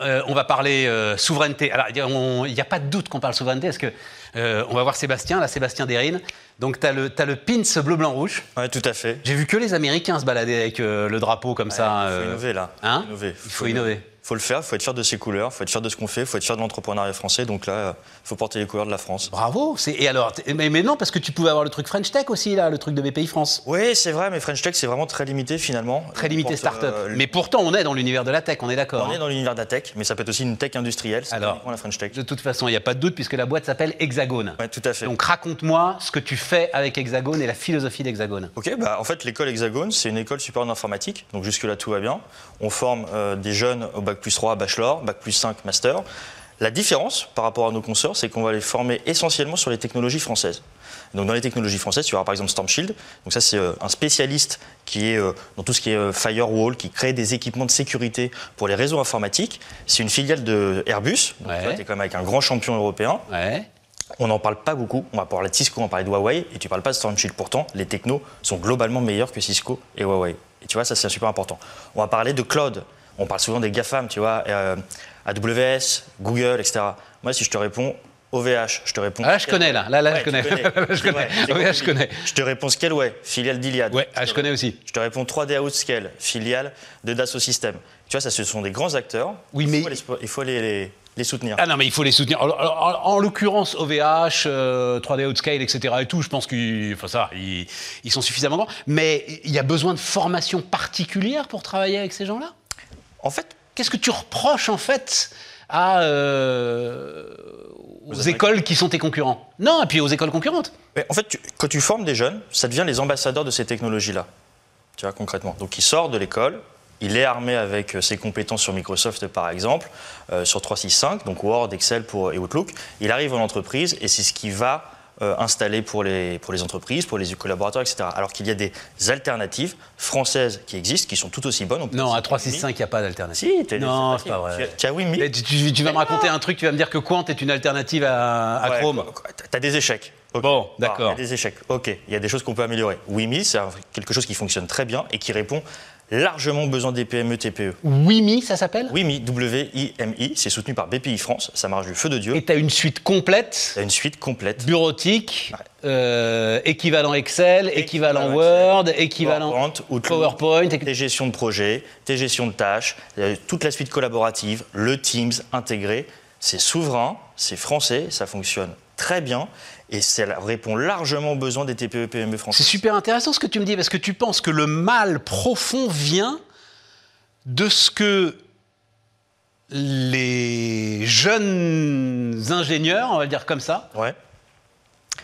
euh, on va parler euh, souveraineté. Alors, il n'y a pas de doute qu'on parle souveraineté, parce que euh, on va voir Sébastien, là, Sébastien Derrine. Donc, tu as, le pins bleu-blanc-rouge. Oui, tout à fait. J'ai vu que les Américains se balader avec le drapeau comme ça. Il faut innover, là. Hein il faut innover faut le faire, il faut être fier de ses couleurs, il faut être fier de ce qu'on fait, il faut être fier de l'entrepreneuriat français. Donc là, il faut porter les couleurs de la France. Bravo. Et alors, mais, non, parce que tu pouvais avoir le truc French Tech aussi, là, le truc de BPI France. Oui, c'est vrai, mais French Tech, c'est vraiment très limité finalement. Très limité start-up. Euh, mais pourtant, on est dans l'univers de la tech, on est d'accord. On est hein. dans l'univers de la tech, mais ça peut être aussi une tech industrielle. Alors, la French Tech. De toute façon, il n'y a pas de doute puisque la boîte s'appelle Hexagone. Oui, tout à fait. Donc raconte-moi ce que tu fais avec Hexagone et la philosophie d'Hexagone. Ok, bah, en fait, l'école Hexagone, c'est une école supérieure d'informatique. Donc jusque-là, tout va bien. On forme euh, des jeunes au bac plus 3 bachelor Bac plus 5, Master. La différence par rapport à nos consorts, c'est qu'on va les former essentiellement sur les technologies françaises. Donc dans les technologies françaises, tu vas par exemple Stormshield. Donc ça c'est euh, un spécialiste qui est euh, dans tout ce qui est euh, firewall, qui crée des équipements de sécurité pour les réseaux informatiques. C'est une filiale de Airbus. Donc tu es quand même avec un grand champion européen. On n'en parle pas beaucoup. On va parler de Cisco, on va parler de Huawei, et tu parles pas de Stormshield. Pourtant, les technos sont globalement meilleurs que Cisco et Huawei. Et tu vois, ça c'est super important. On va parler de cloud on parle souvent des GAFAM, tu vois, euh, AWS, Google, etc. Moi, si je te réponds OVH, je te réponds. Ah, je connais là, là, là, je connais. je connais. OVH, je connais. Je te réponds Scaleway, filiale d'Iliad. Ouais, ah, je connais aussi. Je te réponds 3D Outscale, filiale de Dassault Systèmes. Tu vois, ça, ce sont des grands acteurs. Oui, mais. Il faut les, les, soutenir. Ah non, mais il faut les soutenir. En, l'occurrence, OVH, 3D Outscale, etc. et tout, je pense qu'ils enfin, ça, ils, ils sont suffisamment grands. Mais il y a besoin de formation particulière pour travailler avec ces gens-là? En fait, qu'est-ce que tu reproches en fait à, euh, aux écoles qui sont tes concurrents? Non, et puis aux écoles concurrentes. Mais en fait, quand tu formes des jeunes, ça devient les ambassadeurs de ces technologies-là. Tu vois, concrètement. Donc, il sort de l'école, il est armé avec euh, ses compétences sur Microsoft, par exemple, euh, sur 365, donc Word, Excel pour, et Outlook. Il arrive en entreprise et c'est ce qui va euh, installés pour les, pour les entreprises, pour les collaborateurs, etc. Alors qu'il y a des alternatives françaises qui existent, qui sont tout aussi bonnes. non, à 365, il n'y a pas d'alternative. Si, non, c'est pas vrai. Tu vas me raconter un truc, tu vas me dire que Quant est une alternative à, Chrome. Tu as des échecs. Bon, d'accord. Il y a des échecs. Ok, il y a des choses qu'on peut améliorer. WIMI, c'est quelque chose qui fonctionne très bien et qui répond largement besoin des PME, TPE. WIMI, ça s'appelle? WIMI, W-I-M-I. C'est soutenu par BPI France. Ça marche du feu de Dieu. Et tu as une suite complète? As une suite complète. Bureautique, euh, équivalent Excel, équivalent, Word, équivalent PowerPoint, PowerPoint tes gestions de projet, tes gestions de tâches, euh, toute la suite collaborative, le Teams intégré. C'est souverain, c'est français, ça fonctionne très bien. Et ça répond largement aux besoins des TPE PME françaises. C'est super intéressant ce que tu me dis, parce que tu penses que le mal profond vient de ce que les jeunes ingénieurs, on va le dire comme ça,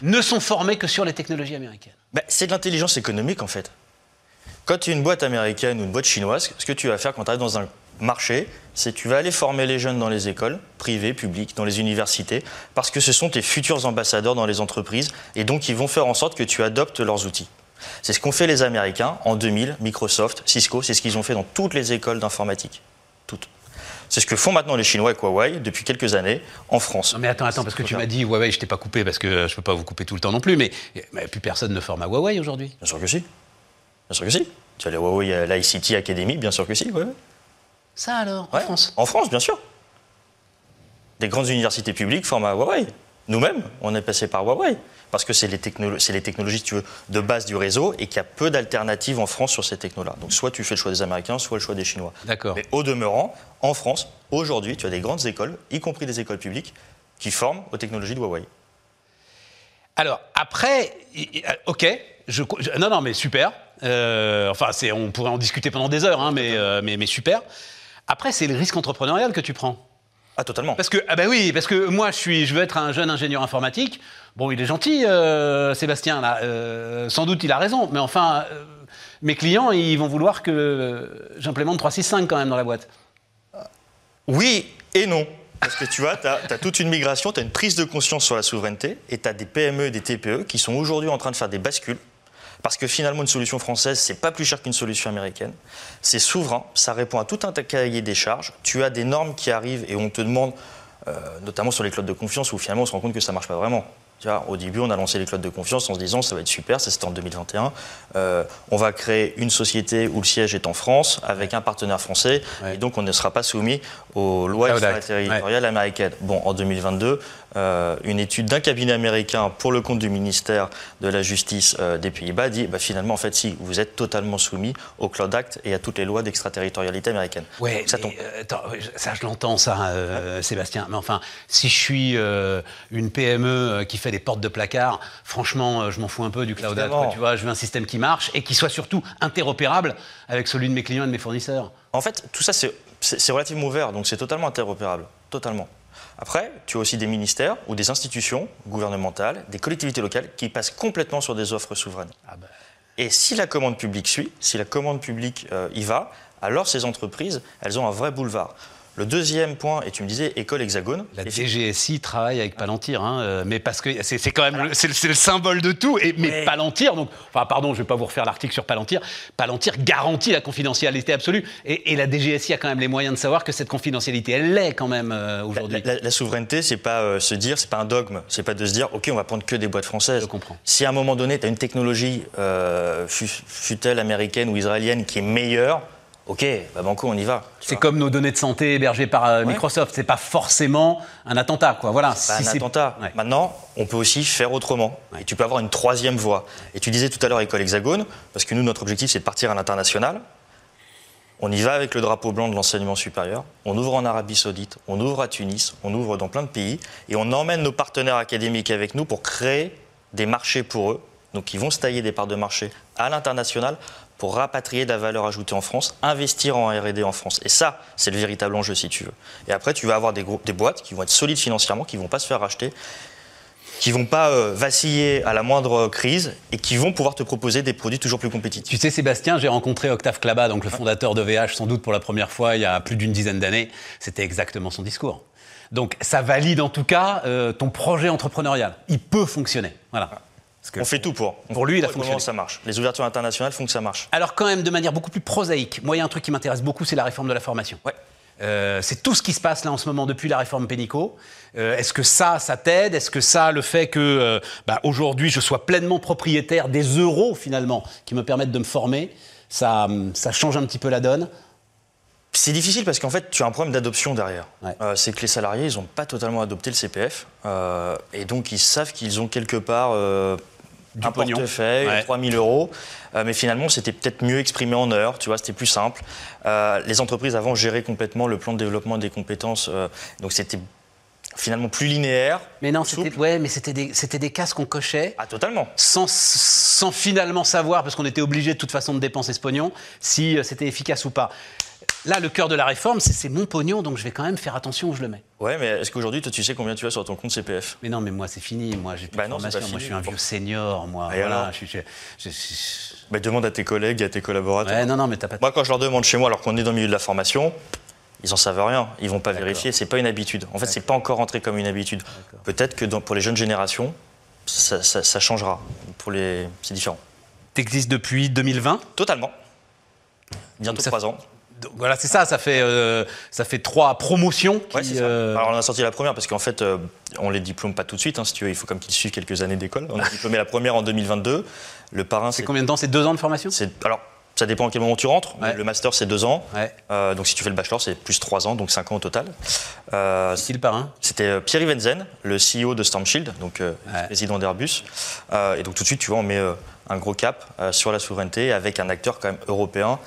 ne sont formés que sur les technologies américaines. Ben, c'est de l'intelligence économique en fait. Quand tu es une boîte américaine ou une boîte chinoise, ce que tu vas faire quand tu arrives dans un marché, c'est tu vas aller former les jeunes dans les écoles, privées, publiques, dans les universités, parce que ce sont tes futurs ambassadeurs dans les entreprises, et donc ils vont faire en sorte que tu adoptes leurs outils. C'est ce qu'ont fait les Américains en 2000, Microsoft, Cisco, c'est ce qu'ils ont fait dans toutes les écoles d'informatique. Toutes. C'est ce que font maintenant les Chinois avec Huawei depuis quelques années en France. Non mais attends, attends, parce que tu m'as dit Huawei, je t'ai pas coupé parce que je ne peux pas vous couper tout le temps non plus, mais, plus personne ne forme à Huawei aujourd'hui. Bien sûr que si. Bien sûr que si. Tu as les Huawei, l'ICT Academy, bien sûr que si, ouais. Ça alors, en France En France, bien sûr. Des grandes universités publiques forment à Huawei. Nous-mêmes, on est passé par Huawei. Parce que c'est les, les, technologies, tu veux, de base du réseau et qu'il y a peu d'alternatives en France sur ces technos-là. Donc soit tu fais le choix des Américains, soit le choix des Chinois. D'accord. Mais au demeurant, en France, aujourd'hui, tu as des grandes écoles, y compris des écoles publiques, qui forment aux technologies de Huawei. Alors, après, ok, je, non, non, mais super. Euh, enfin, on pourrait en discuter pendant des heures, hein, mais, euh, mais, mais super. Après, c'est le risque entrepreneurial que tu prends. Ah, totalement. Parce que, ah ben oui, parce que moi, je, suis, je veux être un jeune ingénieur informatique. Bon, il est gentil, euh, Sébastien, là. Euh, sans doute, il a raison. Mais enfin, euh, mes clients, ils vont vouloir que j'implémente 365 quand même dans la boîte. Oui et non. Parce que tu vois, tu as, as, toute une migration, tu as une prise de conscience sur la souveraineté, et tu as des PME et des TPE qui sont aujourd'hui en train de faire des bascules parce que finalement, une solution française, c'est pas plus cher qu'une solution américaine. C'est souverain, ça répond à tout un cahier des charges. Tu as des normes qui arrivent et on te demande, euh, notamment sur les clouds de confiance, où finalement on se rend compte que ça marche pas vraiment. Tu vois, au début, on a lancé les clouds de confiance en se disant ça va être super, ça c'était en 2021. Euh, on va créer une société où le siège est en France avec un partenaire français Ouais. et donc on ne sera pas soumis aux lois extraterritoriales américaines. Bon, en 2022, euh, une étude d'un cabinet américain pour le compte du ministère de la Justice euh, des Pays-Bas dit bah, finalement, en fait, si, vous êtes totalement soumis au Cloud Act et à toutes les lois d'extraterritorialité américaine. Ouais, ça tombe. euh, attends, ça je l'entends ça, Sébastien. Mais enfin, si je suis une PME qui fait des portes de placard, franchement, je m'en fous un peu du cloud Act. Tu vois, je veux un système qui marche et qui soit surtout interopérable avec celui de mes clients et de mes fournisseurs. En fait, tout ça, c'est relativement ouvert, donc c'est totalement interopérable. Totalement. Après, tu as aussi des ministères ou des institutions gouvernementales, des collectivités locales qui passent complètement sur des offres souveraines. Ah bah. Et si la commande publique suit, si la commande publique euh, y va, alors ces entreprises, elles ont un vrai boulevard. Le deuxième point, et tu me disais école hexagone. La DGSI travaille avec Palantir, hein, euh, mais parce que c'est quand même le, c'est le- symbole de tout. Et, mais Ouais. Palantir, donc, enfin, pardon, je vais pas vous refaire l'article sur Palantir. Palantir garantit la confidentialité absolue. Et, et la DGSI a quand même les moyens de savoir que cette confidentialité, elle l'est quand même euh, aujourd'hui. la- la souveraineté, c'est pas euh, se dire, c'est pas un dogme, c'est pas de se dire, ok, on va prendre que des boîtes françaises. Je comprends. Si à un moment donné, tu as une technologie, euh, fut- fut-elle américaine ou israélienne, qui est meilleure, ok, bah banco, on y va. C'est comme nos données de santé hébergées par euh, Microsoft. C'est pas forcément un attentat, quoi. Voilà. Pas Si un attentat. Ouais. Maintenant, on peut aussi faire autrement. Et tu peux avoir une troisième voie. Et tu disais tout à l'heure école hexagone, parce que nous, notre objectif, c'est de partir à l'international. On y va avec le drapeau blanc de l'enseignement supérieur. On ouvre en Arabie Saoudite, on ouvre à Tunis, on ouvre dans plein de pays. Et on emmène nos partenaires académiques avec nous pour créer des marchés pour eux. Donc, ils vont se tailler des parts de marché à l'international pour rapatrier de la valeur ajoutée en France, investir en R&D en France. Et ça, c'est le véritable enjeu, si tu veux. Et après, tu vas avoir des, groupes, des boîtes qui vont être solides financièrement, qui vont pas se faire racheter, qui vont pas euh, vaciller à la moindre crise et qui vont pouvoir te proposer des produits toujours plus compétitifs. Tu sais, Sébastien, j'ai rencontré Octave Klaba, donc le fondateur de VH, sans doute pour la première fois il y a plus d'une dizaine d'années. C'était exactement son discours. Donc, ça valide en tout cas euh, ton projet entrepreneurial. Il peut fonctionner. Voilà. Que- On fait tout pour. Pour lui, il a tout pour le fonctionné. moment, ça marche. Les ouvertures internationales font que ça marche. Alors quand même de manière beaucoup plus prosaïque, moi il y a un truc qui m'intéresse beaucoup, c'est la réforme de la formation. Ouais. Euh, c'est tout ce qui se passe là en ce moment depuis la réforme Pénicaud. Euh, Est-ce que ça, ça t'aide? Est-ce que ça, le fait que euh, bah, aujourd'hui je sois pleinement propriétaire des euros finalement qui me permettent de me former, ça, ça change un petit peu la donne? C'est difficile parce qu'en fait, tu as un problème d'adoption derrière. Ouais. Euh, c'est que les salariés, ils n'ont pas totalement adopté le CPF. euh, et donc, ils savent qu'ils ont quelque part euh, Du un pognon. portefeuille, Ouais. 3000 euros. Euh, mais finalement, c'était peut-être mieux exprimé en heures, tu vois, c'était plus simple. Euh, les entreprises avant géraient complètement le plan de développement des compétences. euh, donc, c'était finalement plus linéaire. Mais non, c'était ouais, mais c'était des, c'était des cases qu'on cochait. Ah, totalement. sans, sans finalement savoir, parce qu'on était obligé de toute façon de dépenser ce pognon, si euh, c'était efficace ou pas. Là, le cœur de la réforme, c'est c'est mon pognon, donc je vais quand même faire attention où je le mets. Ouais, mais est-ce qu'aujourd'hui, toi, tu sais combien tu as sur ton compte CPF Mais non, mais moi, c'est fini. Moi, j'ai plus Bah de non, formation. Moi, je suis un vieux senior, moi. Et voilà, je je- je- bah, Demande à tes collègues, à tes collaborateurs. Ouais, non, non, mais t'as pas. Moi, quand je leur demande chez moi, alors qu'on est dans le milieu de la formation, ils en savent rien. Ils vont pas vérifier. C'est pas une habitude. En fait, c'est pas encore rentré comme une habitude. Peut-être que dans- pour les jeunes générations, ça, ça- ça changera. Pour les, c'est différent. T'existes depuis 2020. Totalement. Bientôt trois ans. Donc, voilà, c'est ça. Ça fait, euh, ça fait trois promotions. Qui, Ouais, c'est ça. euh, Alors, on a sorti la première parce qu'en fait, euh, on les diplôme pas tout de suite. hein, si tu veux, il faut comme qu'ils suivent quelques années d'école. On a diplômé la première en 2022. Le parrain, c'est combien de temps? C'est deux ans de formation? C'est- alors. Ça dépend à quel moment tu rentres. Ouais. Le master, c'est deux ans. Ouais. Euh, donc, si tu fais le bachelor, c'est plus trois ans, donc cinq ans au total. Euh, C'est qui le parrain? C'était euh, Pierre Venzen, le CEO de Stormshield, donc euh, Ouais. président d'Airbus. Euh, et donc tout de suite, tu vois, on met euh, un gros cap sur la souveraineté avec un acteur quand même européen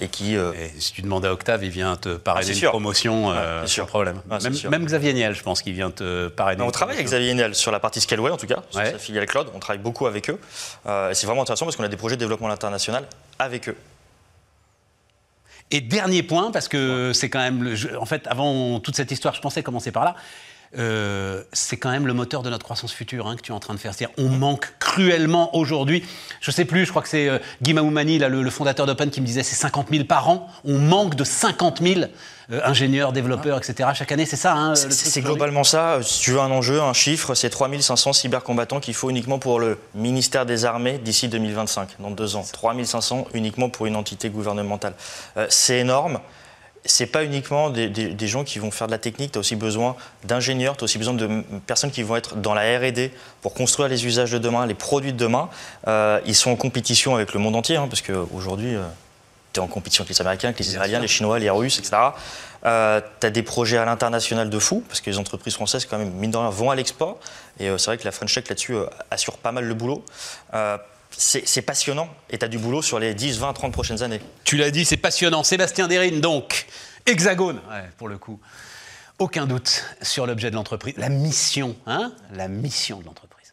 et qui. Et si tu demandes à Octave, il vient te Ah, parrainer c'est une sûr. promotion Ouais, sans problème. Ah, même, même Xavier Niel, je pense qu'il vient te parrainer. on travaille avec. Xavier Niel sur la partie Scaleway en tout cas, sur Ouais. sa filiale cloud. On travaille beaucoup avec eux. Et c'est vraiment intéressant parce qu'on a des projets de développement international avec eux. Et dernier point, parce que c'est quand même, le, en fait, avant toute cette histoire, je pensais commencer par là. Euh, c'est quand même le moteur de notre croissance future hein, que tu es en train de faire. C'est-à-dire, on manque cruellement aujourd'hui. Je sais plus, je crois que c'est euh, Guy Maoumani, là, le, le fondateur d'Open, qui me disait c'est 50 000 par an. On manque de 50 000 euh, ingénieurs, développeurs, etc. Chaque année, c'est ça. Hein, C'est globalement ça. Si tu veux un enjeu, un chiffre, c'est 3500 cybercombattants qu'il faut uniquement pour le ministère des Armées d'ici 2025, dans deux ans. 3500 uniquement pour une entité gouvernementale. C'est énorme. C'est pas uniquement des, des, gens qui vont faire de la technique, tu as aussi besoin d'ingénieurs, tu as aussi besoin de personnes qui vont être dans la RD pour construire les usages de demain, les produits de demain. Euh, ils sont en compétition avec le monde entier, hein, parce qu'aujourd'hui, euh, tu es en compétition avec les Américains, avec les Israéliens, les Chinois, les Russes, etc. Euh, tu as des projets à l'international de fou, parce que les entreprises françaises, quand même, mine de rien, vont à l'export. Et c'est vrai que la French Tech, là-dessus, assure pas mal le boulot c'est passionnant et tu du boulot sur les 10, 20, 30 prochaines années. Tu l'as dit, c'est passionnant. Sébastien Derrine, donc, Hexagone, pour le coup. Aucun doute sur l'objet de l'entreprise, la mission, hein? La mission de l'entreprise.